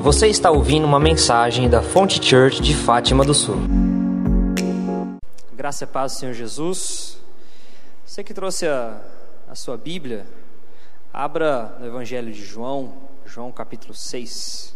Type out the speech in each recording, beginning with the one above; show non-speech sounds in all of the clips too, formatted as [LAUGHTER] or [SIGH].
Você está ouvindo uma mensagem da Fonte Church de Fátima do Sul. Graça e paz Senhor Jesus. Você que trouxe a, a sua Bíblia, abra no Evangelho de João, João capítulo 6.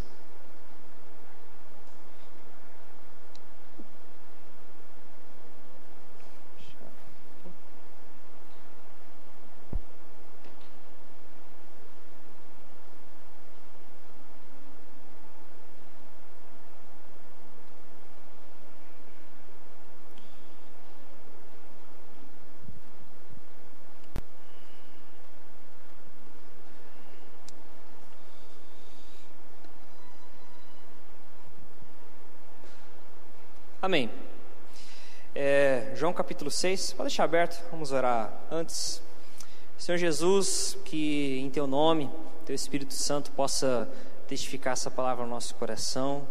Amém. É, João capítulo 6, pode deixar aberto, vamos orar antes. Senhor Jesus, que em Teu nome, Teu Espírito Santo possa testificar essa palavra no nosso coração.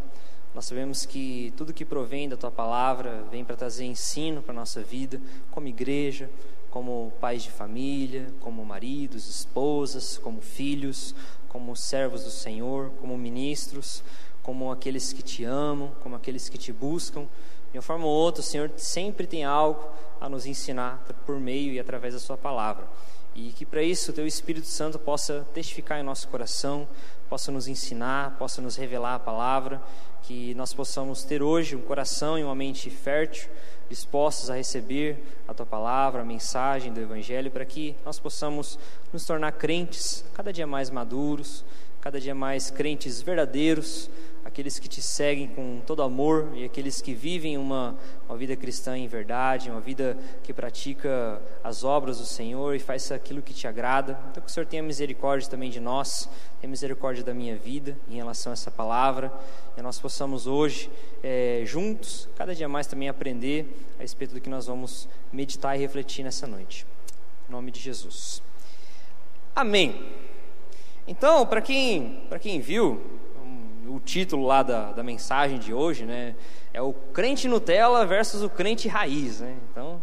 Nós sabemos que tudo que provém da Tua palavra vem para trazer ensino para a nossa vida, como igreja, como pais de família, como maridos, esposas, como filhos, como servos do Senhor, como ministros como aqueles que te amam, como aqueles que te buscam. De uma forma ou outra, o Senhor sempre tem algo a nos ensinar por meio e através da Sua palavra. E que para isso o Teu Espírito Santo possa testificar em nosso coração, possa nos ensinar, possa nos revelar a palavra, que nós possamos ter hoje um coração e uma mente fértil, dispostos a receber a Tua palavra, a mensagem do Evangelho, para que nós possamos nos tornar crentes cada dia mais maduros, cada dia mais crentes verdadeiros, aqueles que te seguem com todo amor e aqueles que vivem uma, uma vida cristã em verdade, uma vida que pratica as obras do Senhor e faz aquilo que te agrada. Então, que o Senhor tenha misericórdia também de nós, tenha misericórdia da minha vida em relação a essa palavra, e nós possamos hoje, é, juntos, cada dia mais também aprender a respeito do que nós vamos meditar e refletir nessa noite. Em nome de Jesus. Amém. Então, para quem, quem viu, o título lá da, da mensagem de hoje, né? É o crente Nutella versus o crente raiz, né? Então,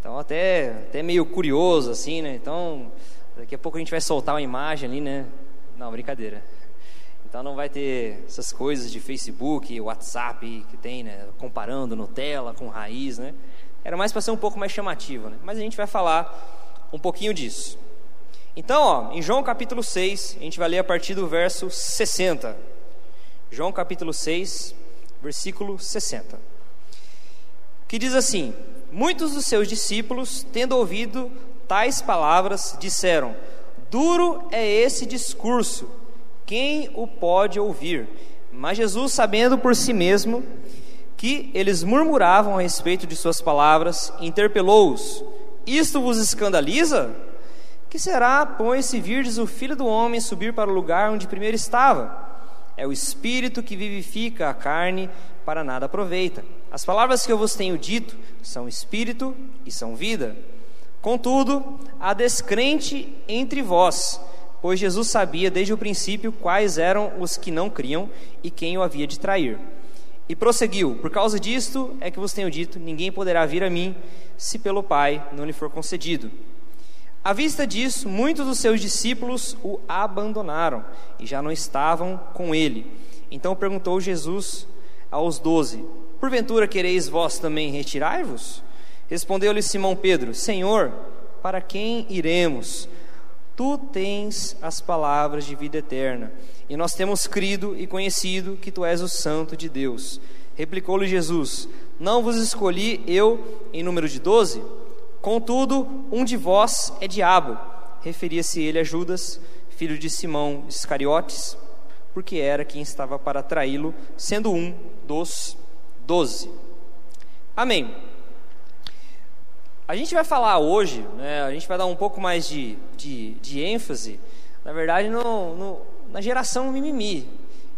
então até, até meio curioso, assim, né? Então, daqui a pouco a gente vai soltar uma imagem ali, né? Não, brincadeira. Então não vai ter essas coisas de Facebook, WhatsApp que tem, né? Comparando Nutella com raiz, né? Era mais para ser um pouco mais chamativo, né? Mas a gente vai falar um pouquinho disso. Então, ó, em João capítulo 6, a gente vai ler a partir do verso 60. João capítulo 6, versículo 60. Que diz assim: Muitos dos seus discípulos, tendo ouvido tais palavras, disseram: Duro é esse discurso, quem o pode ouvir? Mas Jesus, sabendo por si mesmo que eles murmuravam a respeito de suas palavras, interpelou-os: Isto vos escandaliza? Que será, pois, se virdes o filho do homem subir para o lugar onde primeiro estava? É o espírito que vivifica a carne, para nada aproveita. As palavras que eu vos tenho dito são espírito e são vida. Contudo, há descrente entre vós, pois Jesus sabia desde o princípio quais eram os que não criam e quem o havia de trair. E prosseguiu: Por causa disto é que vos tenho dito: ninguém poderá vir a mim se pelo Pai não lhe for concedido. À vista disso, muitos dos seus discípulos o abandonaram e já não estavam com ele. Então perguntou Jesus aos doze: Porventura quereis vós também retirar-vos? Respondeu-lhe Simão Pedro: Senhor, para quem iremos? Tu tens as palavras de vida eterna, e nós temos crido e conhecido que tu és o Santo de Deus. Replicou-lhe Jesus: Não vos escolhi eu em número de doze? Contudo, um de vós é diabo. Referia-se ele a Judas, filho de Simão Iscariotes, porque era quem estava para traí-lo, sendo um dos doze. Amém. A gente vai falar hoje, né, a gente vai dar um pouco mais de, de, de ênfase, na verdade, no, no, na geração mimimi.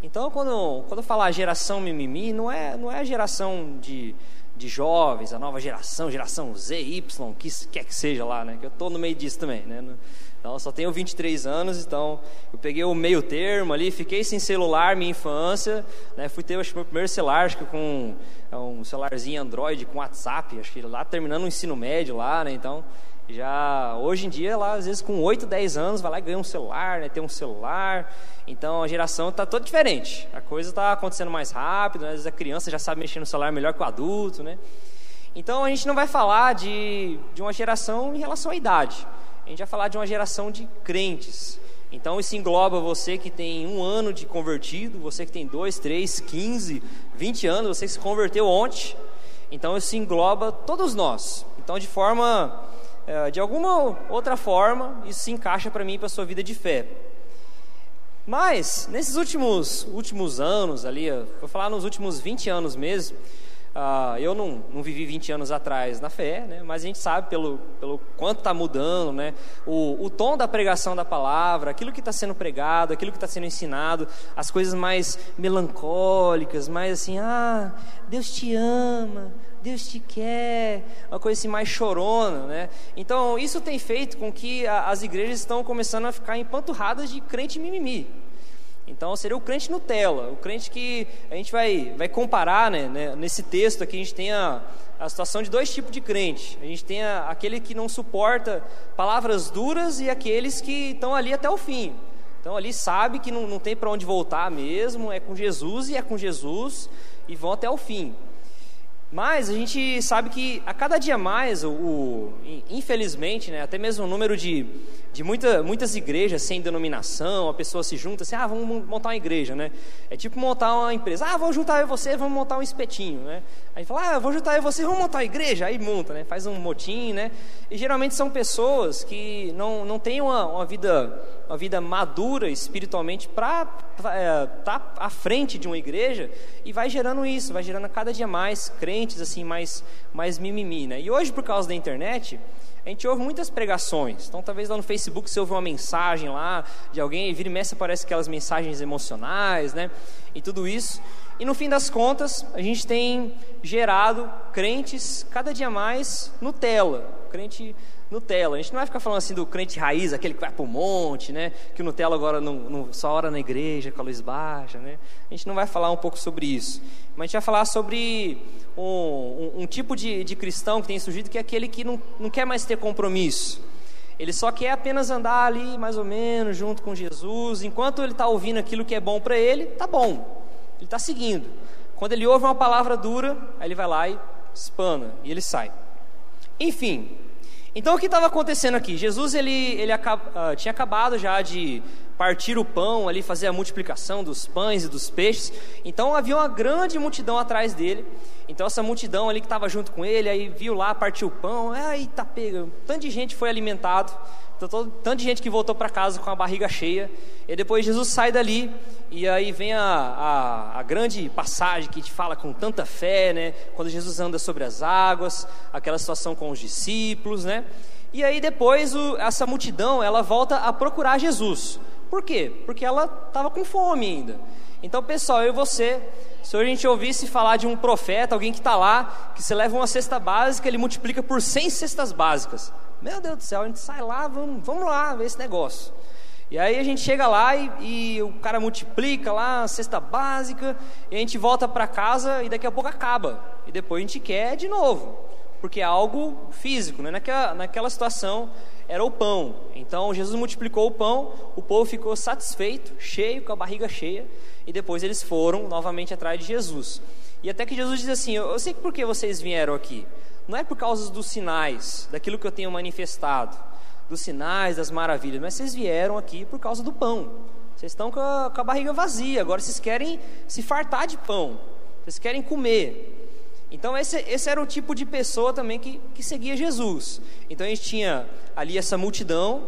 Então, quando, quando eu falar geração mimimi, não é, não é a geração de de jovens, a nova geração, geração Z, Y, que quer que seja lá, né? Que eu estou no meio disso também, né? Então, eu só tenho 23 anos, então eu peguei o meio termo ali, fiquei sem celular minha infância, né? Fui ter acho, meu primeiro celular, acho que com é um celularzinho Android com WhatsApp, acho que lá terminando o ensino médio lá, né? Então, Já hoje em dia, lá às vezes com 8, 10 anos, vai lá e ganha um celular, né, tem um celular. Então a geração está toda diferente. A coisa está acontecendo mais rápido, né? às vezes a criança já sabe mexer no celular melhor que o adulto, né? Então a gente não vai falar de, de uma geração em relação à idade. A gente vai falar de uma geração de crentes. Então isso engloba você que tem um ano de convertido, você que tem dois, três, quinze, vinte anos, você que se converteu ontem. Então isso engloba todos nós. Então de forma de alguma outra forma, isso se encaixa para mim e para a sua vida de fé. Mas, nesses últimos, últimos anos ali, vou falar nos últimos 20 anos mesmo, uh, eu não, não vivi 20 anos atrás na fé, né, mas a gente sabe pelo, pelo quanto está mudando, né, o, o tom da pregação da palavra, aquilo que está sendo pregado, aquilo que está sendo ensinado, as coisas mais melancólicas, mais assim, ah, Deus te ama, Deus te quer, uma coisa assim mais chorona, né? Então, isso tem feito com que a, as igrejas estão começando a ficar empanturradas de crente mimimi. Então, seria o crente Nutella, o crente que a gente vai, vai comparar, né, né Nesse texto aqui, a gente tem a, a situação de dois tipos de crente. A gente tem a, aquele que não suporta palavras duras e aqueles que estão ali até o fim. Então, ali sabe que não, não tem para onde voltar mesmo, é com Jesus e é com Jesus e vão até o fim. Mas a gente sabe que a cada dia mais, o, o infelizmente, né, até mesmo o número de, de muita, muitas igrejas sem denominação, a pessoa se junta assim, ah, vamos montar uma igreja, né? É tipo montar uma empresa, ah, vamos juntar eu e você, vamos montar um espetinho, né? Aí fala, ah, vou juntar eu e você, vamos montar uma igreja, aí monta, né? Faz um motim, né? E geralmente são pessoas que não, não têm uma, uma vida uma vida madura espiritualmente para estar é, tá à frente de uma igreja e vai gerando isso, vai gerando cada dia mais crentes assim mais mais mimimi, né? E hoje por causa da internet a gente ouve muitas pregações. Então, talvez lá no Facebook você ouve uma mensagem lá de alguém, e vira e mexe aparece aquelas mensagens emocionais, né? E tudo isso. E no fim das contas, a gente tem gerado crentes cada dia mais Nutella. Crente Nutella. A gente não vai ficar falando assim do crente raiz, aquele que vai para o monte, né? Que o Nutella agora não, não, só ora na igreja com a luz baixa, né? A gente não vai falar um pouco sobre isso. Mas a gente vai falar sobre um, um, um tipo de, de, cristão que tem surgido, que é aquele que não, não quer mais ter compromisso. Ele só quer apenas andar ali, mais ou menos, junto com Jesus. Enquanto ele está ouvindo aquilo que é bom para ele, tá bom. Ele está seguindo. Quando ele ouve uma palavra dura, aí ele vai lá e espana, e ele sai. Enfim, então o que estava acontecendo aqui? Jesus ele, ele uh, tinha acabado já de partir o pão ali, fazer a multiplicação dos pães e dos peixes. Então havia uma grande multidão atrás dele. Então essa multidão ali que estava junto com ele, aí viu lá, partiu o pão, aí tá pega, tanto de gente foi alimentado, tanto de gente que voltou para casa com a barriga cheia. E depois Jesus sai dali e aí vem a, a, a, grande passagem que te fala com tanta fé, né? Quando Jesus anda sobre as águas, aquela situação com os discípulos, né? E aí depois o, essa multidão ela volta a procurar Jesus. Por quê? Porque ela estava com fome ainda. Então, pessoal, eu e você, se a gente ouvisse falar de um profeta, alguém que está lá, que você leva uma cesta básica, ele multiplica por 100 cestas básicas. Meu Deus do céu, a gente sai lá, vamos, vamos lá ver esse negócio. E aí a gente chega lá e, e o cara multiplica lá a cesta básica, e a gente volta para casa e daqui a pouco acaba. E depois a gente quer de novo, porque é algo físico, né? naquela, naquela situação era o pão. Então Jesus multiplicou o pão, o povo ficou satisfeito, cheio, com a barriga cheia, e depois eles foram novamente atrás de Jesus. E até que Jesus diz assim: Eu sei por que vocês vieram aqui. Não é por causa dos sinais, daquilo que eu tenho manifestado dos sinais, das maravilhas, mas vocês vieram aqui por causa do pão. Vocês estão com a, com a barriga vazia, agora vocês querem se fartar de pão, vocês querem comer. Então, esse, esse era o tipo de pessoa também que, que seguia Jesus. Então, a gente tinha ali essa multidão,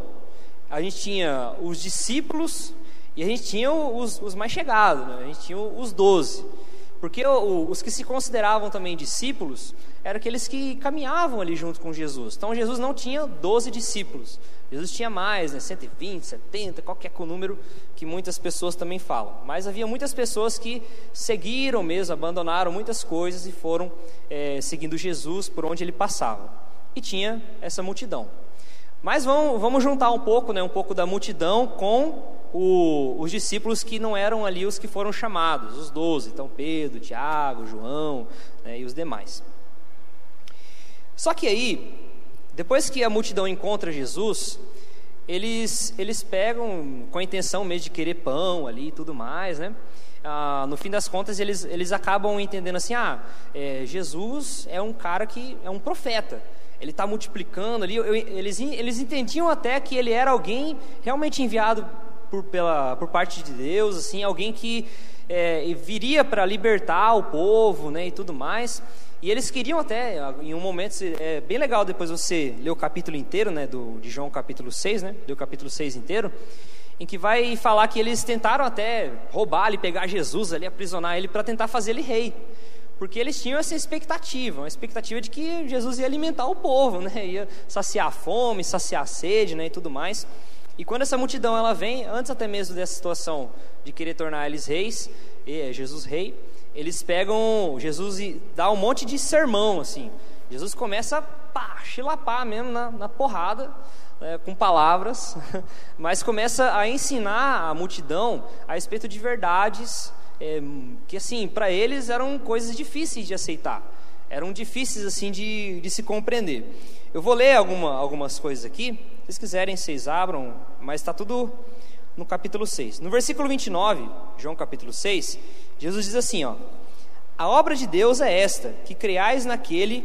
a gente tinha os discípulos e a gente tinha os, os mais chegados, né? a gente tinha os doze. Porque o, os que se consideravam também discípulos eram aqueles que caminhavam ali junto com Jesus. Então Jesus não tinha 12 discípulos. Jesus tinha mais, né, 120, 70, qualquer número que muitas pessoas também falam. Mas havia muitas pessoas que seguiram mesmo, abandonaram muitas coisas e foram é, seguindo Jesus por onde ele passava. E tinha essa multidão. Mas vamos, vamos juntar um pouco, né, um pouco da multidão com o, os discípulos que não eram ali os que foram chamados, os doze. Então Pedro, Tiago, João né, e os demais. Só que aí, Depois que a multidão encontra Jesus, eles, eles pegam com a intenção mesmo de querer pão ali e tudo mais, né? Ah, no fim das contas, eles, eles acabam entendendo assim: ah, é, Jesus é um cara que é um profeta, ele está multiplicando ali. Eu, eles, eles entendiam até que ele era alguém realmente enviado por, pela, por parte de Deus, assim, alguém que é, viria para libertar o povo né, e tudo mais. E eles queriam até, em um momento, é bem legal depois você ler o capítulo inteiro, né, do, de João capítulo 6, né, ler o capítulo 6 inteiro, em que vai falar que eles tentaram até roubar ali, pegar Jesus ali, aprisionar ele para tentar fazer ele rei. Porque eles tinham essa expectativa, uma expectativa de que Jesus ia alimentar o povo, né, ia saciar a fome, saciar a sede, né, e tudo mais. E quando essa multidão ela vem, antes até mesmo dessa situação de querer tornar eles reis, Jesus rei, eles pegam Jesus e dá um monte de sermão assim. Jesus começa a pá, chilapar mesmo na, na porrada, é, com palavras, [LAUGHS] mas começa a ensinar a multidão a respeito de verdades é, que assim para eles eram coisas difíceis de aceitar, eram difíceis assim de, de se compreender. Eu vou ler alguma, algumas coisas aqui, vocês quiserem vocês abram, mas está tudo no capítulo 6. No versículo 29, João capítulo 6, Jesus diz assim, ó: A obra de Deus é esta, que creais naquele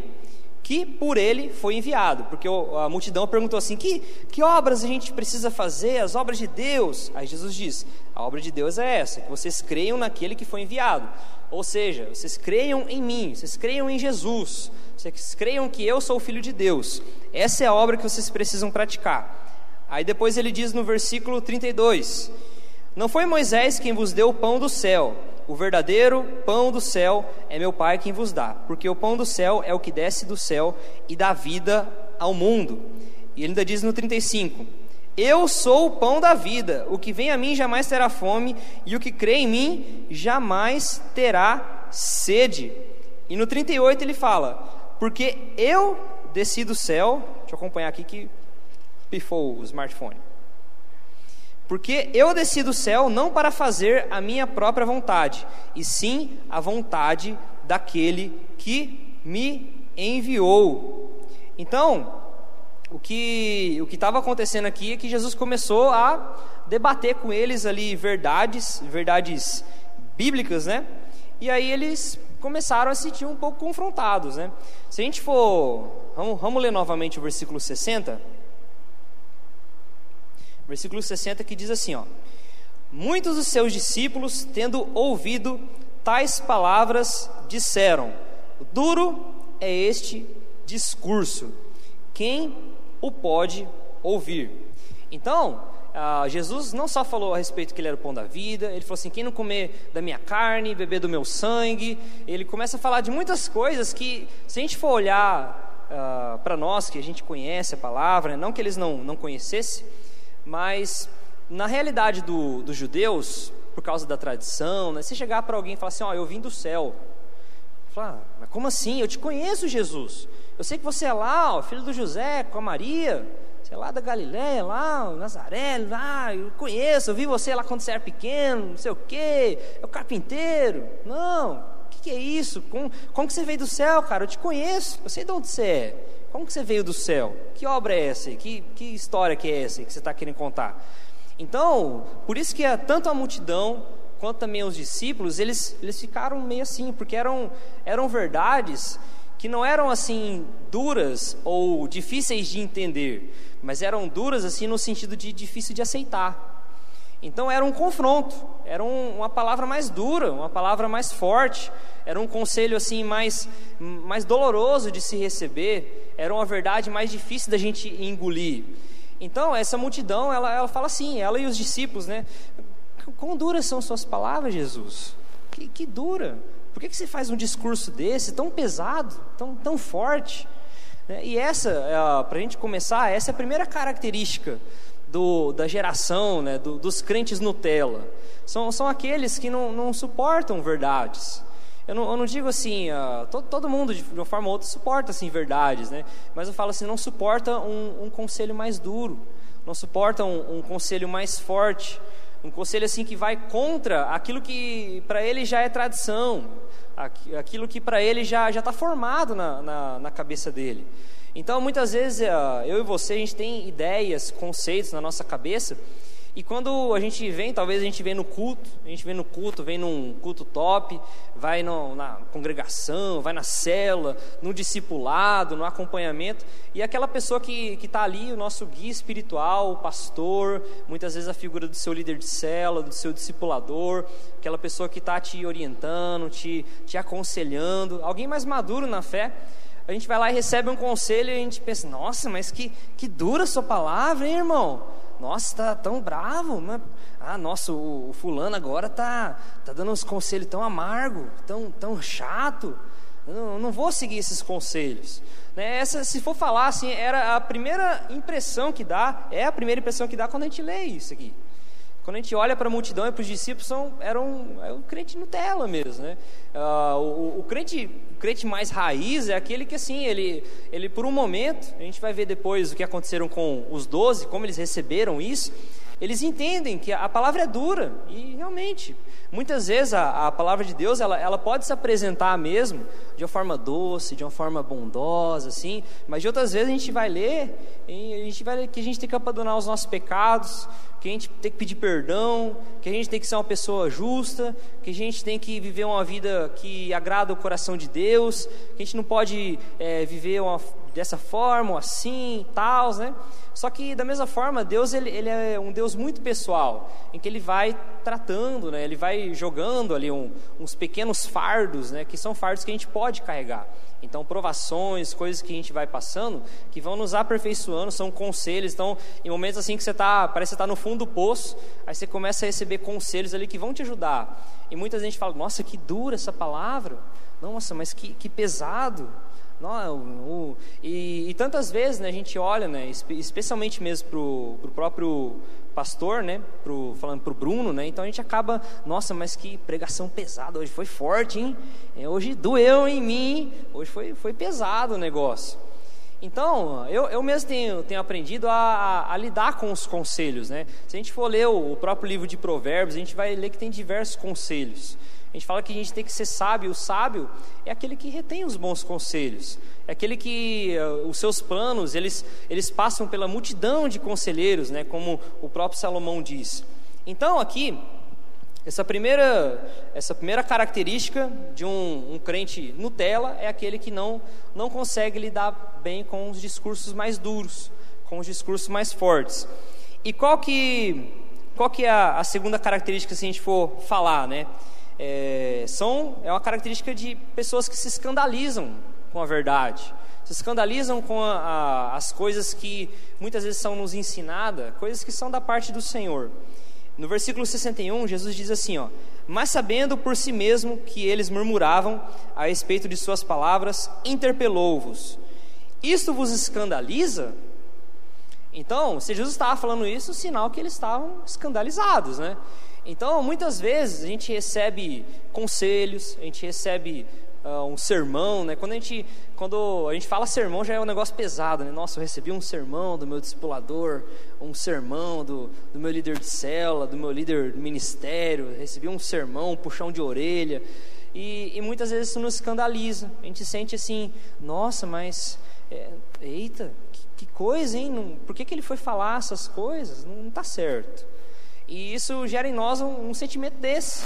que por ele foi enviado. Porque a multidão perguntou assim: que, que obras a gente precisa fazer? As obras de Deus. Aí Jesus diz: a obra de Deus é essa, que vocês creiam naquele que foi enviado. Ou seja, vocês creiam em mim, vocês creiam em Jesus, vocês creiam que eu sou o Filho de Deus. Essa é a obra que vocês precisam praticar. Aí depois ele diz no versículo 32: Não foi Moisés quem vos deu o pão do céu, o verdadeiro pão do céu é meu Pai quem vos dá, porque o pão do céu é o que desce do céu e dá vida ao mundo. E ele ainda diz no 35: Eu sou o pão da vida, o que vem a mim jamais terá fome, e o que crê em mim jamais terá sede. E no 38 ele fala: Porque eu desci do céu, deixa eu acompanhar aqui que pifou o smartphone. Porque eu desci do céu não para fazer a minha própria vontade, e sim a vontade daquele que me enviou. Então, o que o estava acontecendo aqui é que Jesus começou a debater com eles ali verdades, verdades bíblicas, né? E aí eles começaram a se sentir um pouco confrontados, né? Se a gente for, vamos, vamos ler novamente o versículo 60 versículo 60, que diz assim: ó, Muitos dos seus discípulos, tendo ouvido tais palavras, disseram: Duro é este discurso, quem o pode ouvir? Então, ah, Jesus não só falou a respeito que ele era o pão da vida, ele falou assim: quem não comer da minha carne, beber do meu sangue, ele começa a falar de muitas coisas que, se a gente for olhar ah, para nós que a gente conhece a palavra, né, não que eles não, não conhecessem, mas na realidade do, dos judeus, por causa da tradição, né, chegar para alguém e falar assim: Ó, oh, eu vim do céu. Ah, mas como assim? Eu te conheço, Jesus. Eu sei que você é lá, ó, filho do José, com a Maria. Você é lá da Galiléia, lá, Nazaré, lá, eu conheço, eu vi você lá quando você era pequeno, não sei o quê, é o carpinteiro. Não, o que, que, é isso? Como, como que você veio do céu, cara? Eu te conheço, eu sei de onde você é. Como que você veio do céu? Que obra é essa? Que, que história que é essa que você está querendo contar? Então, por isso que tanto a multidão quanto também os discípulos, eles, eles ficaram meio assim, porque eram, eram verdades que não eram assim duras ou difíceis de entender, mas eram duras assim no sentido de difícil de aceitar. Então era um confronto, era um, uma palavra mais dura, uma palavra mais forte, era um conselho assim mais, mais doloroso de se receber, era uma verdade mais difícil da gente engolir. Então essa multidão, ela, ela fala assim, ela e os discípulos, né? Quão duras são suas palavras, Jesus? Que, que dura? Por que, que você faz um discurso desse, tão pesado, tão, tão forte? Né? E essa, é, para a gente começar, essa é a primeira característica do, da geração, né, do, dos crentes Nutella. São, são aqueles que não, não suportam verdades. Eu não, eu não digo assim, uh, todo, todo, mundo de, uma forma ou outra suporta assim verdades, né? Mas eu falo assim, não suporta um, um conselho mais duro, não suporta um, um, conselho mais forte, um conselho assim que vai contra aquilo que para ele já é tradição, aquilo que para ele já está formado na, na, na cabeça dele. Então, muitas vezes, eh, eu e você, a gente tem ideias, conceitos na nossa cabeça, e quando a gente vem, talvez a gente vem no culto, a gente vem no culto, vem num culto top, vai no, na congregação, vai na cela, no discipulado, no acompanhamento, e aquela pessoa que está ali, o nosso guia espiritual, o pastor, muitas vezes a figura do seu líder de cela, do seu discipulador, aquela pessoa que está te orientando, te, te aconselhando, alguém mais maduro na fé, a gente vai lá e recebe um conselho e a gente pensa, nossa, mas que, que dura a sua palavra, hein, irmão? Nossa, está tão bravo. Né? Ah, nossa, o, o, fulano agora tá, tá dando uns conselhos tão amargo, tão, tão chato. Eu não, não vou seguir esses conselhos. Né? Essa, se for falar assim, era a primeira impressão que dá, é a primeira impressão que dá quando a gente lê isso aqui. Quando a gente olha para a multidão e para os discípulos, são, eram é o crente Nutella mesmo, né? Uh, o, o, crente, o crente mais raiz é aquele que assim, ele, ele por um momento, a gente vai ver depois o que aconteceram com os doze, como eles receberam isso, eles entendem que a palavra é dura e realmente Muitas vezes a, a palavra de Deus ela, ela pode se apresentar mesmo de uma forma doce, de uma forma bondosa, assim, mas de outras vezes a gente vai ler e a gente vai que a gente tem que abandonar os nossos pecados, que a gente tem que pedir perdão, que a gente tem que ser uma pessoa justa, que a gente tem que viver uma vida que agrada o coração de Deus, que a gente não pode é, viver uma, dessa forma, assim, tal, né? Só que da mesma forma, Deus ele, ele, é um Deus muito pessoal, em que Ele vai tratando, né? Ele vai jogando ali um, uns pequenos fardos, né? Que são fardos que a gente pode carregar. Então, provações, coisas que a gente vai passando, que vão nos aperfeiçoando, são conselhos. Então, em momentos assim que você está, parece que você está no fundo do poço, aí você começa a receber conselhos ali que vão te ajudar. E muita gente fala, nossa, que dura essa palavra. Nossa, mas que, que pesado. Não, o, e, e, tantas vezes né, a gente olha, né, especialmente mesmo para o próprio pastor, né, pro, falando para o Bruno, né, então a gente acaba, nossa, mas que pregação pesada, hoje foi forte, hein? É, hoje doeu em mim, hoje foi, foi pesado o negócio. Então, eu, eu mesmo tenho, tenho aprendido a, a, a, lidar com os conselhos. Né? Se a gente for ler o, o próprio livro de Provérbios, a gente vai ler que tem diversos conselhos. Gente fala que a gente tem que ser sábio. O sábio é aquele que retém os bons conselhos. É aquele que uh, os seus planos, eles, eles passam pela multidão de conselheiros, né, como o próprio Salomão diz. Então, aqui, essa primeira, essa primeira característica de um, um, crente Nutella é aquele que não, não consegue lidar bem com os discursos mais duros, com os discursos mais fortes. E qual que, qual que é a, a segunda característica se a gente for falar, né? É, são, é uma característica de pessoas que se escandalizam com a verdade, se escandalizam com a, a, as coisas que muitas vezes são nos ensinadas, coisas que são da parte do Senhor. No versículo 61, Jesus diz assim: ó, Mas sabendo por si mesmo que eles murmuravam a respeito de suas palavras, interpelou-vos: Isto vos escandaliza? Então, se Jesus estava falando isso, sinal que eles estavam escandalizados, né? Então, muitas vezes a gente recebe conselhos, a gente recebe uh, um sermão, né? Quando a gente, quando a gente fala sermão, já é um negócio pesado, né? Nossa, eu recebi um sermão do meu discipulador, um sermão do, do meu líder de célula, do meu líder do ministério, recebi um sermão, um puxão de orelha. E, e muitas vezes isso nos escandaliza. A gente sente assim, nossa, mas é, eita, que, que, coisa, hein? Não, por que, que ele foi falar essas coisas? Não está certo. E isso gera em nós um, um sentimento desse.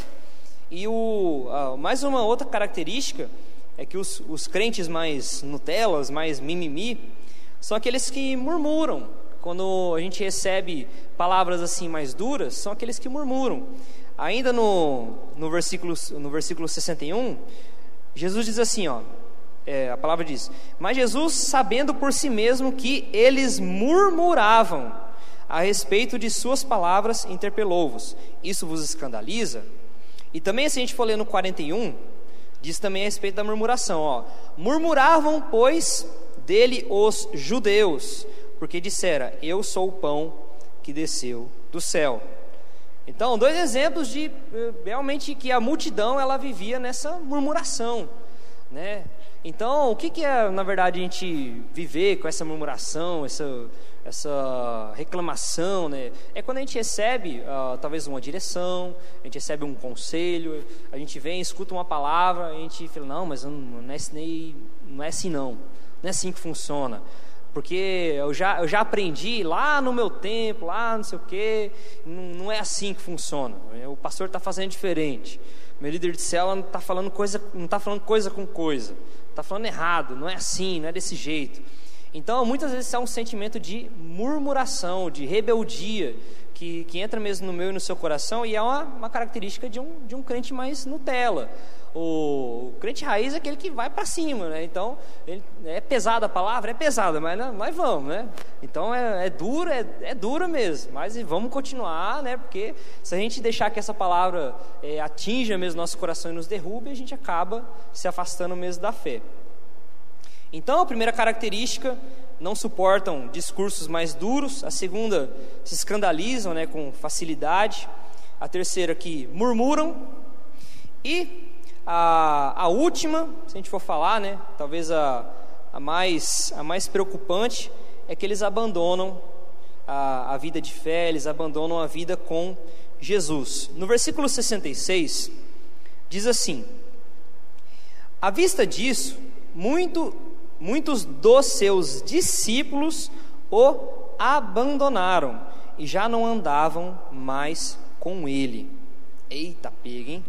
E o, mais uma outra característica é que os, os crentes mais Nutelas, mais mimimi, são aqueles que murmuram. Quando a gente recebe palavras assim mais duras, são aqueles que murmuram. Ainda no, no, versículo, no versículo 61, Jesus diz assim: ó, é, a palavra diz: Mas Jesus, sabendo por si mesmo que eles murmuravam, a respeito de suas palavras, interpelou-vos. Isso vos escandaliza? E também, se a gente for ler no 41, diz também a respeito da murmuração: ó, murmuravam, pois, dele os judeus, porque dissera: Eu sou o pão que desceu do céu. Então, dois exemplos de eh, realmente que a multidão ela vivia nessa murmuração, né? Então, o que, que é, na verdade, a gente viver com essa murmuração, essa essa reclamação, né? É quando a gente recebe uh, talvez uma direção, a gente recebe um conselho, a gente vem, escuta uma palavra, a gente fala, não, mas não é, assim, não é assim não. Não é assim que funciona. Porque eu já, eu já aprendi lá no meu tempo, lá não sei o quê, não, não é assim que funciona. O pastor está fazendo diferente. Meu líder de célula não está falando coisa, não está falando coisa com coisa. Está falando errado, não é assim, não é desse jeito. Então, muitas vezes é um sentimento de murmuração, de rebeldia, que, que entra mesmo no meu e no seu coração, e é uma, uma característica de um, de um crente mais Nutella. O, o crente raiz é aquele que vai para cima, né? Então, ele, é pesada a palavra? É pesada, mas nós vamos, né? Então, é, é dura, é, é dura mesmo, mas vamos continuar, né? Porque se a gente deixar que essa palavra é, atinja mesmo nosso coração e nos derrube, a gente acaba se afastando mesmo da fé. Então, a primeira característica, não suportam discursos mais duros. A segunda, se escandalizam né, com facilidade. A terceira, que murmuram. E a, a última, se a gente for falar, né, talvez a, a, mais, a mais preocupante, é que eles abandonam a, a vida de fé, eles abandonam a vida com Jesus. No versículo 66, diz assim: À vista disso, muito muitos dos seus discípulos o abandonaram e já não andavam mais com ele. Eita, pega, hein?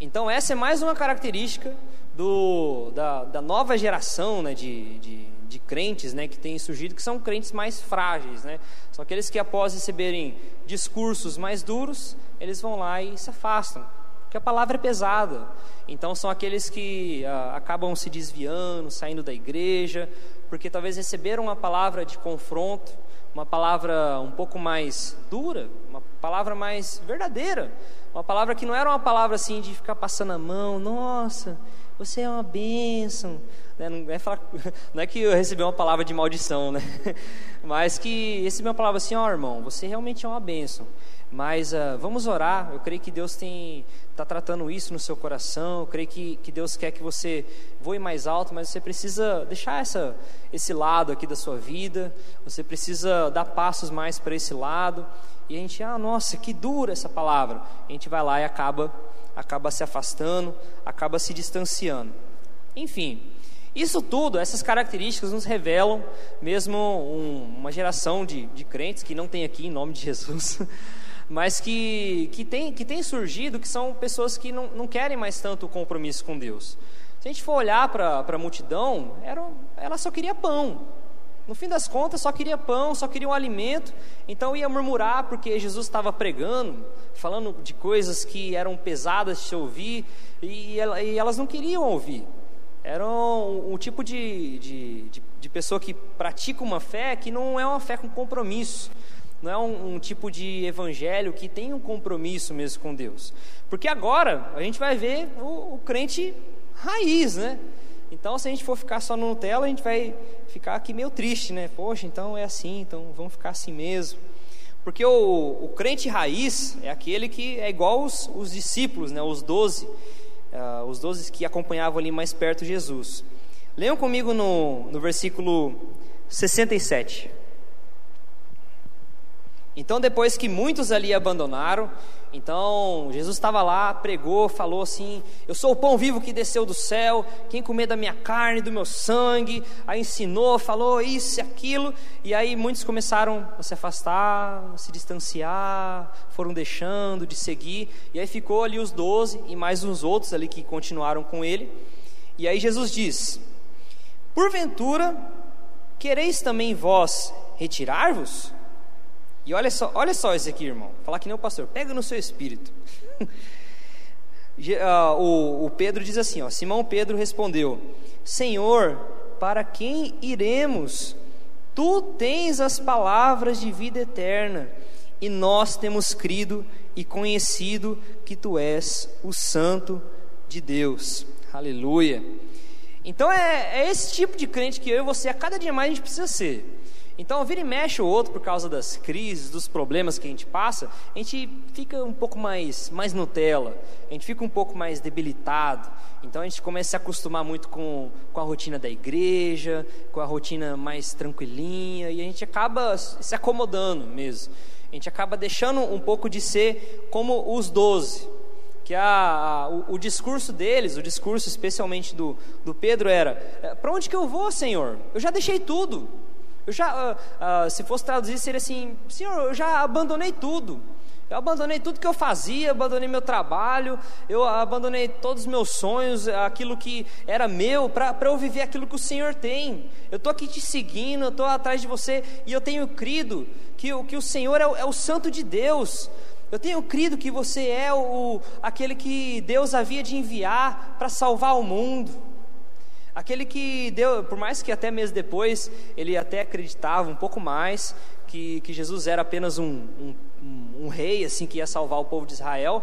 Então, essa é mais uma característica do, da, da nova geração né, de, de, de, crentes né, que tem surgido, que são crentes mais frágeis. Né? São aqueles que, após receberem discursos mais duros, eles vão lá e se afastam porque a palavra é pesada. Então são aqueles que ah, acabam se desviando, saindo da igreja, porque talvez receberam uma palavra de confronto, uma palavra um pouco mais dura, uma palavra mais verdadeira, uma palavra que não era uma palavra assim de ficar passando a mão, nossa, você é uma bênção. Né? Não, é falar, [LAUGHS] não, é que eu recebi uma palavra de maldição, né? [LAUGHS] mas que recebi uma palavra assim, ó oh, irmão, você realmente é uma bênção. Mas uh, vamos orar. Eu creio que Deus tem está tratando isso no seu coração. Eu creio que, que Deus quer que você voe mais alto, mas você precisa deixar essa, esse lado aqui da sua vida. Você precisa dar passos mais para esse lado. E a gente, ah, nossa, que dura essa palavra. A gente vai lá e acaba, acaba se afastando, acaba se distanciando. Enfim, isso tudo, essas características nos revelam mesmo um, uma geração de, de crentes que não tem aqui em nome de Jesus. [LAUGHS] mas que, que, tem, que tem surgido que são pessoas que não, não querem mais tanto compromisso com Deus. Se a gente for olhar para a multidão, era, ela só queria pão. No fim das contas, só queria pão, só queria um alimento. Então ia murmurar porque Jesus estava pregando, falando de coisas que eram pesadas de se ouvir, e, e elas não queriam ouvir. Eram um tipo de, de, de, de pessoa que pratica uma fé que não é uma fé com compromisso não é um, um, tipo de evangelho que tem um compromisso mesmo com Deus. Porque agora a gente vai ver o, o, crente raiz, né? Então, se a gente for ficar só no Nutella, a gente vai ficar aqui meio triste, né? Poxa, então é assim, então vamos ficar assim mesmo. Porque o, o crente raiz é aquele que é igual os, os discípulos, né? Os doze, uh, os doze que acompanhavam ali mais perto Jesus. Leiam comigo no, no versículo 67. Então, depois que muitos ali abandonaram, então Jesus estava lá, pregou, falou assim: Eu sou o pão vivo que desceu do céu, quem comer da minha carne, do meu sangue, aí ensinou, falou isso e aquilo, e aí muitos começaram a se afastar, a se distanciar, foram deixando de seguir, e aí ficou ali os doze e mais uns outros ali que continuaram com ele, e aí Jesus diz: Porventura, quereis também vós retirar-vos? E olha só, olha só isso aqui, irmão. Falar que nem o pastor, pega no seu espírito. [LAUGHS] Ah, o, o Pedro diz assim: ó, Simão Pedro respondeu: Senhor, para quem iremos? Tu tens as palavras de vida eterna, e nós temos crido e conhecido que tu és o Santo de Deus. Aleluia. Então é, é esse tipo de crente que eu e você, a cada dia mais, a gente precisa ser. Então, vira e mexe o outro por causa das crises, dos problemas que a gente passa, a gente fica um pouco mais, mais Nutella, a gente fica um pouco mais debilitado. Então, a gente começa a se acostumar muito com, com a rotina da igreja, com a rotina mais tranquilinha, e a gente acaba se acomodando mesmo. A gente acaba deixando um pouco de ser como os doze. que a, a o, o, discurso deles, o discurso especialmente do, do Pedro era: é, para onde que eu vou, Senhor? Eu já deixei tudo. Eu já, uh, uh, se fosse traduzir, seria assim: Senhor, eu já abandonei tudo. Eu abandonei tudo que eu fazia, abandonei meu trabalho, eu abandonei todos os meus sonhos, aquilo que era meu, para eu viver aquilo que o Senhor tem. Eu estou aqui te seguindo, eu estou atrás de você e eu tenho crido que, que o Senhor é o, é o Santo de Deus. Eu tenho crido que você é o, aquele que Deus havia de enviar para salvar o mundo. Aquele que deu, por mais que até mesmo depois ele até acreditava um pouco mais que, que Jesus era apenas um, um um, rei assim que ia salvar o povo de Israel,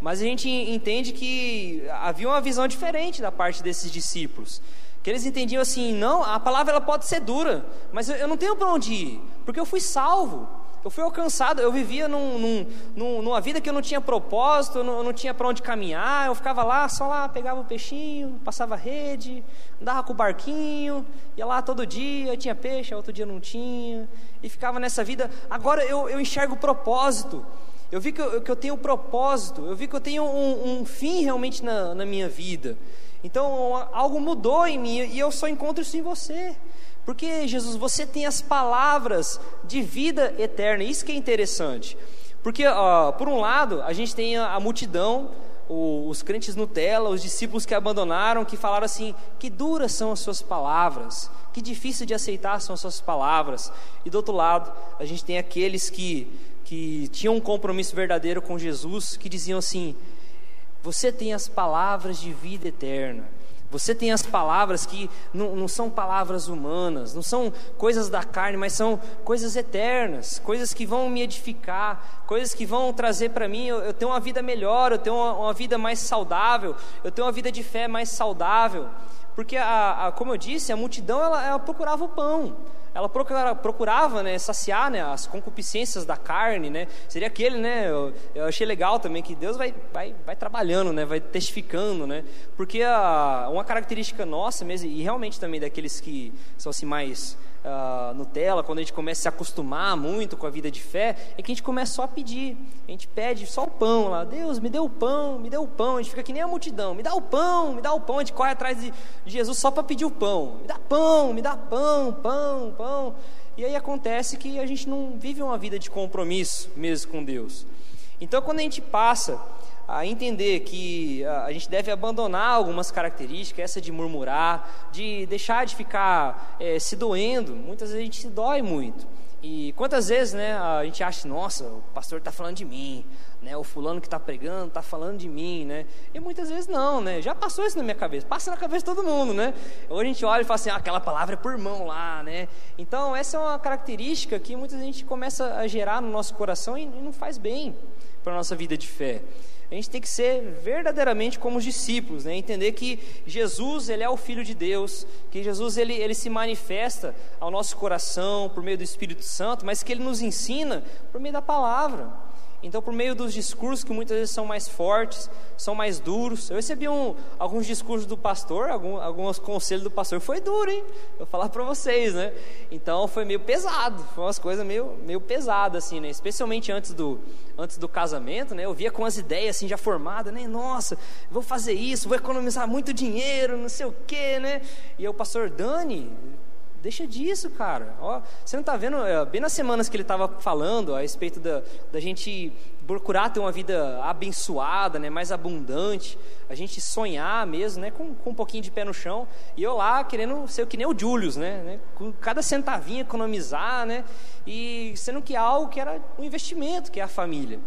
mas a gente entende que havia uma visão diferente da parte desses discípulos. Que eles entendiam assim, não, a palavra ela pode ser dura, mas eu, eu não tenho para onde ir, porque eu fui salvo, eu fui alcançado, eu vivia num, num, num, numa vida que eu não tinha propósito, eu não, eu não tinha para onde caminhar, eu ficava lá, só lá, pegava o peixinho, passava rede, andava com o barquinho, ia lá todo dia, tinha peixe, outro dia não tinha, e ficava nessa vida. Agora eu, eu enxergo o propósito, eu vi que eu, que eu tenho um propósito, eu vi que eu tenho um, um fim realmente na, na minha vida. Então algo mudou em mim e eu só encontro isso em você. Porque, Jesus, você tem as palavras de vida eterna, isso que é interessante. Porque, por um lado, a gente tem a, a multidão, o, os crentes Nutella, os discípulos que abandonaram, que falaram assim: que duras são as suas palavras, que difícil de aceitar são as suas palavras. E do outro lado, a gente tem aqueles que, que tinham um compromisso verdadeiro com Jesus, que diziam assim: você tem as palavras de vida eterna. Você tem as palavras que não, não, são palavras humanas, não são coisas da carne, mas são coisas eternas, coisas que vão me edificar, coisas que vão trazer para mim. Eu, eu, tenho uma vida melhor, eu tenho uma, uma, vida mais saudável, eu tenho uma vida de fé mais saudável. Porque, a, a como eu disse, a multidão ela, ela procurava o pão ela procurava né, saciar né, as concupiscências da carne, né? Seria aquele, né? Eu, eu, achei legal também que Deus vai, vai, vai trabalhando, né? Vai testificando, né? Porque a, uma característica nossa mesmo e realmente também daqueles que são assim mais uh, Nutella, quando a gente começa a se acostumar muito com a vida de fé, é que a gente começa só a pedir. A gente pede só o pão lá. Deus, me dê o pão, me dê o pão. A gente fica que nem a multidão. Me dá o pão, me dá o pão. A gente corre atrás de, de Jesus só para pedir o pão. Me dá pão, me dá pão, pão, pão. E aí acontece que a gente não vive uma vida de compromisso mesmo com Deus. Então, quando a gente passa a entender que a gente deve abandonar algumas características, essa de murmurar, de deixar de ficar é, se doendo. Muitas vezes a gente se dói muito. E quantas vezes né, a gente acha, nossa, o pastor está falando de mim, né, o fulano que está pregando está falando de mim, né? E muitas vezes não, né? Já passou isso na minha cabeça, passa na cabeça de todo mundo, né? Hoje a gente olha e fala assim, ah, aquela palavra é por mão lá, né? Então essa é uma característica que muita gente começa a gerar no nosso coração e não faz bem para a nossa vida de fé a gente tem que ser verdadeiramente como os discípulos, né? entender que Jesus ele é o Filho de Deus, que Jesus ele, ele se manifesta ao nosso coração por meio do Espírito Santo, mas que ele nos ensina por meio da palavra. Então, por meio dos discursos que muitas vezes são mais fortes, são mais duros. Eu recebi um, alguns discursos do pastor, algum, alguns conselhos do pastor. Foi duro, hein? Eu falar para vocês, né? Então, foi meio pesado. Foi umas coisas meio, meio pesadas, assim, né? Especialmente antes do, antes do casamento, né? Eu via com as ideias, assim, já formadas, né? Nossa, vou fazer isso, vou economizar muito dinheiro, não sei o quê, né? E o pastor Dani, Deixa disso, cara. Ó, você não está vendo, é, bem nas semanas que ele estava falando a respeito da, da gente procurar ter uma vida abençoada, né, mais abundante, a gente sonhar mesmo, né, com, com um pouquinho de pé no chão, e eu lá querendo ser que nem o Julius, né, né com cada centavinho economizar, né, e sendo que algo que era um investimento, que é a família.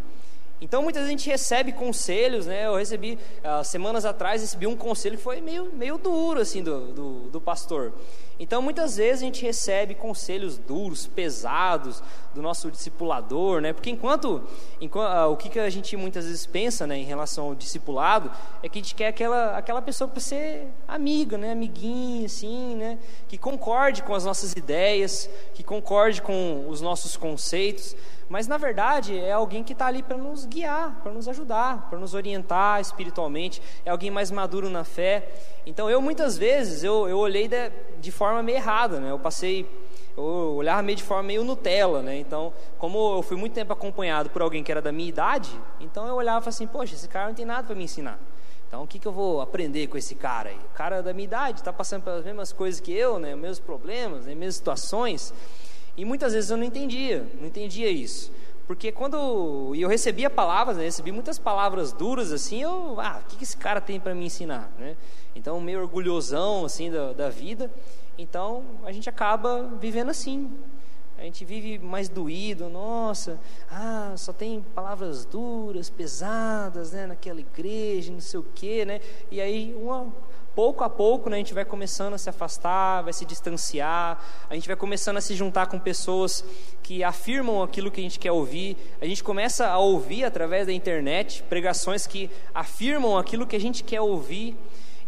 Então muitas vezes a gente recebe conselhos, né? Eu recebi uh, semanas atrás recebi um conselho que foi meio, meio duro assim do, do, do pastor. Então, muitas vezes a gente recebe conselhos duros, pesados do nosso discipulador, né? Porque enquanto, enquanto ah, o que, que a gente muitas vezes pensa, né, em relação ao discipulado, é que a gente quer aquela, aquela pessoa para ser amiga, né, amiguinha, assim, né, que concorde com as nossas ideias, que concorde com os nossos conceitos. Mas na verdade é alguém que está ali para nos guiar, para nos ajudar, para nos orientar espiritualmente. É alguém mais maduro na fé. Então eu muitas vezes eu, eu olhei de, de forma meio errada, né? Eu passei eu olhava meio de forma meio Nutella, né? Então, como eu fui muito tempo acompanhado por alguém que era da minha idade, então eu olhava assim, poxa, esse cara não tem nada para me ensinar. Então, o que, que eu vou aprender com esse cara aí? O cara da minha idade está passando pelas mesmas coisas que eu, né? Os mesmos problemas, né? as mesmas situações. E muitas vezes eu não entendia, não entendia isso. Porque quando eu recebia palavras, né, recebi muitas palavras duras assim, eu, ah, o que, que esse cara tem para me ensinar, né? Então, meio orgulhosão assim da, da vida. Então, a gente acaba vivendo assim. A gente vive mais doído, nossa, ah, só tem palavras duras, pesadas, né, naquela igreja, não sei o quê, né? E aí uma pouco a pouco né, a gente vai começando a se afastar, vai se distanciar, a gente vai começando a se juntar com pessoas que afirmam aquilo que a gente quer ouvir, a gente começa a ouvir através da internet pregações que afirmam aquilo que a gente quer ouvir.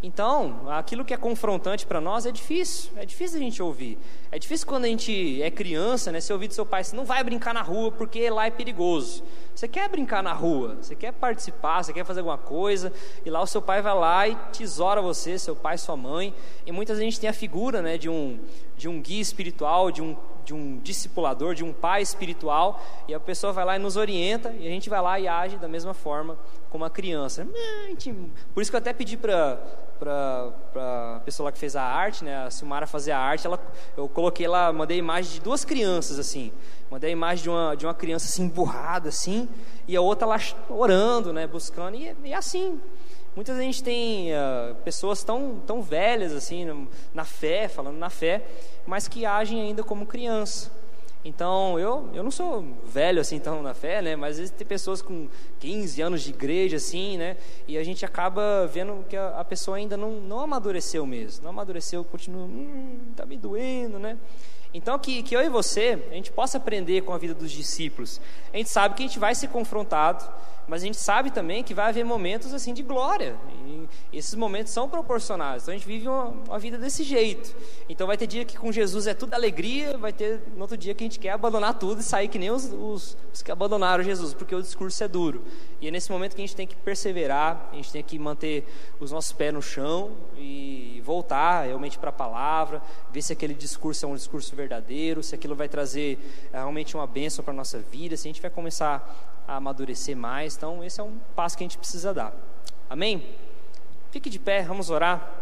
Então, aquilo que é confrontante para nós é difícil, é difícil a gente ouvir. É difícil quando a gente é criança, né? Você ouvir do seu pai, você não vai brincar na rua porque lá é perigoso. Você quer brincar na rua, você quer participar, você quer fazer alguma coisa, e lá o seu pai vai lá e tesoura você, seu pai, sua mãe. E muitas vezes a gente tem a figura, né, de um de um guia espiritual, de um de um discipulador, de um pai espiritual, e a pessoa vai lá e nos orienta, e a gente vai lá e age da mesma forma como a criança. Por isso que eu até pedi para a pessoa lá que fez a arte, né, a Silmara fazer a arte, ela, eu coloquei lá, mandei imagem de duas crianças assim, mandei a imagem de uma, de uma criança assim emburrada assim, e a outra lá orando, né, buscando, e, e assim, Muitas a gente tem uh, pessoas tão, tão velhas assim, na fé, falando na fé, mas que agem ainda como criança. Então, eu, eu não sou velho assim tão na fé, né? Mas às vezes tem pessoas com 15 anos de igreja assim, né? E a gente acaba vendo que a, a pessoa ainda não, não amadureceu mesmo. Não amadureceu, continua, hum, tá me doendo, né? Então, que, que eu e você, a gente possa aprender com a vida dos discípulos. A gente sabe que a gente vai ser confrontado, mas a gente sabe também que vai haver momentos assim de glória. E esses momentos são proporcionais. Então a gente vive uma, uma, vida desse jeito. Então vai ter dia que com Jesus é tudo alegria, vai ter no outro dia que a gente quer abandonar tudo e sair que nem os, os, os que abandonaram Jesus, porque o discurso é duro. E é nesse momento que a gente tem que perseverar, a gente tem que manter os nossos pés no chão e voltar realmente para a palavra, ver se aquele discurso é um discurso verdadeiro, se aquilo vai trazer é, realmente uma bênção para a nossa vida, se a gente vai começar a amadurecer mais. Então, esse é um passo que a gente precisa dar. Amém? Fique de pé, vamos orar.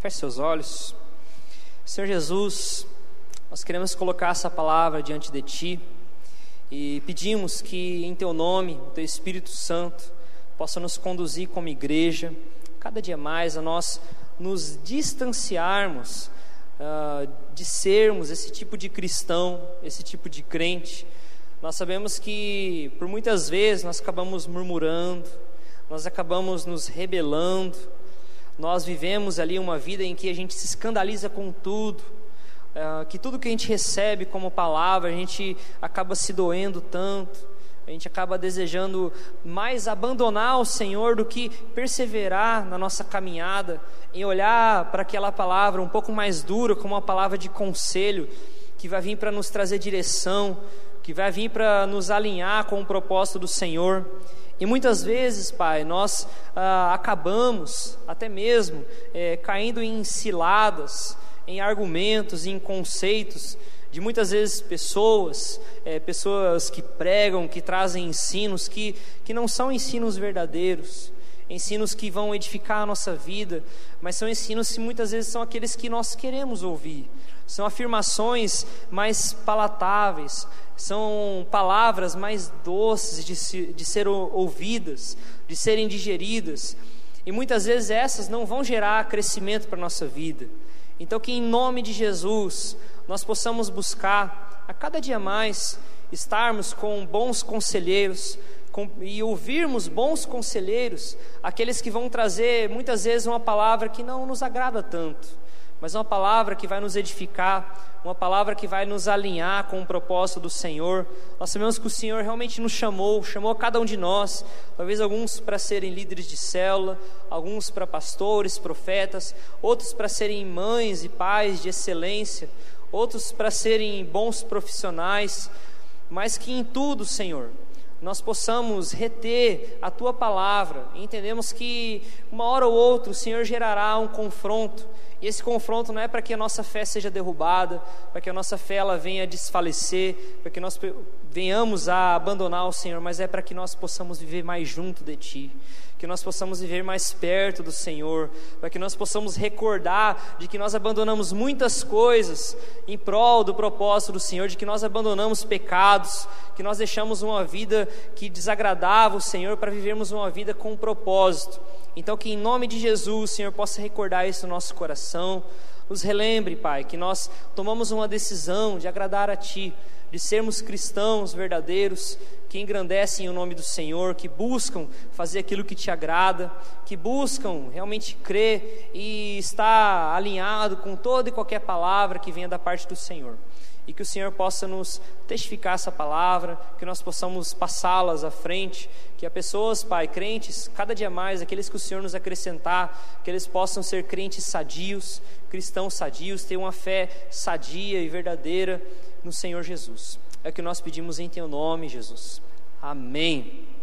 Feche seus olhos. Senhor Jesus, nós queremos colocar essa palavra diante de Ti e pedimos que, em Teu nome, Teu Espírito Santo, possa nos conduzir como igreja, cada dia mais a nós nos distanciarmos uh, de sermos esse tipo de cristão, esse tipo de crente. Nós sabemos que por muitas vezes nós acabamos murmurando, nós acabamos nos rebelando, nós vivemos ali uma vida em que a gente se escandaliza com tudo, uh, que tudo que a gente recebe como palavra a gente acaba se doendo tanto a gente acaba desejando mais abandonar o Senhor do que perseverar na nossa caminhada, em olhar para aquela palavra um pouco mais dura, como uma palavra de conselho, que vai vir para nos trazer direção, que vai vir para nos alinhar com o propósito do Senhor. E muitas vezes, Pai, nós ah, acabamos até mesmo é, caindo em ciladas, em argumentos, em conceitos de muitas vezes pessoas, é, pessoas que pregam, que trazem ensinos que, que não são ensinos verdadeiros, ensinos que vão edificar a nossa vida, mas são ensinos que muitas vezes são aqueles que nós queremos ouvir, são afirmações mais palatáveis, são palavras mais doces de, se, de ser ouvidas, de serem digeridas, e muitas vezes essas não vão gerar crescimento para a nossa vida. Então, que em nome de Jesus, nós possamos buscar a cada dia mais estarmos com bons conselheiros com, e ouvirmos bons conselheiros, aqueles que vão trazer muitas vezes uma palavra que não nos agrada tanto, mas uma palavra que vai nos edificar, uma palavra que vai nos alinhar com o propósito do Senhor. Nós sabemos que o Senhor realmente nos chamou, chamou cada um de nós, talvez alguns para serem líderes de célula, alguns para pastores, profetas, outros para serem mães e pais de excelência, outros para serem bons profissionais, mas que em tudo, Senhor, nós possamos reter a tua palavra. Entendemos que uma hora ou outra o Senhor gerará um confronto. E esse confronto não é para que a nossa fé seja derrubada, para que a nossa fé ela venha desfalecer, para que nós venhamos a abandonar o Senhor, mas é para que nós possamos viver mais junto de Ti que nós possamos viver mais perto do Senhor, para que nós possamos recordar de que nós abandonamos muitas coisas em prol do propósito do Senhor, de que nós abandonamos pecados, que nós deixamos uma vida que desagradava o Senhor para vivermos uma vida com um propósito. Então, que em nome de Jesus o Senhor possa recordar isso no nosso coração, nos relembre, Pai, que nós tomamos uma decisão de agradar a Ti, de sermos cristãos verdadeiros, que engrandecem o nome do Senhor, que buscam fazer aquilo que te agrada, que buscam realmente crer e estar alinhado com toda e qualquer palavra que venha da parte do Senhor. E que o Senhor possa nos testificar essa palavra, que nós possamos passá-las à frente, que as pessoas, Pai, crentes, cada dia mais, aqueles que o Senhor nos acrescentar, que eles possam ser crentes sadios, cristãos sadios, ter uma fé sadia e verdadeira no Senhor Jesus. É o que nós pedimos em Teu nome, Jesus. Amém.